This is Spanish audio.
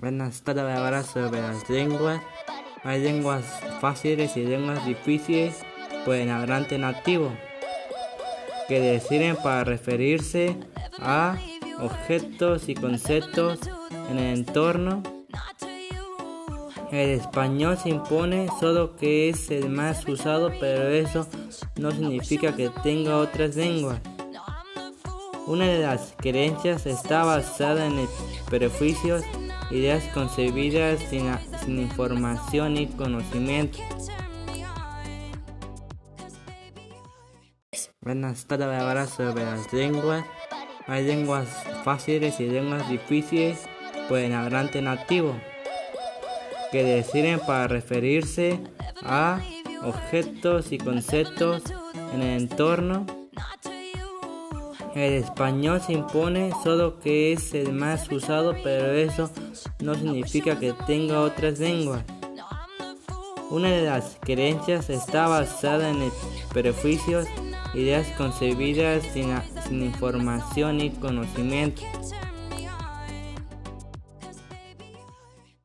Voy a hablar sobre las lenguas. Hay lenguas fáciles y lenguas difíciles por el hablante nativo, que deciden para referirse a objetos y conceptos en el entorno. El español se impone solo que es el más usado, pero eso no significa que tenga otras lenguas. Una de las creencias está basada en prejuicios, ideas concebidas sin, información y conocimiento. Voy a hablar sobre las lenguas. Hay lenguas fáciles y lenguas difíciles por el hablante nativo, que deciden para referirse a objetos y conceptos en el entorno. El español se impone solo que es el más usado, pero eso no significa que tenga otras lenguas. Una de las creencias está basada en prejuicios, ideas concebidas sin, sin información y conocimiento.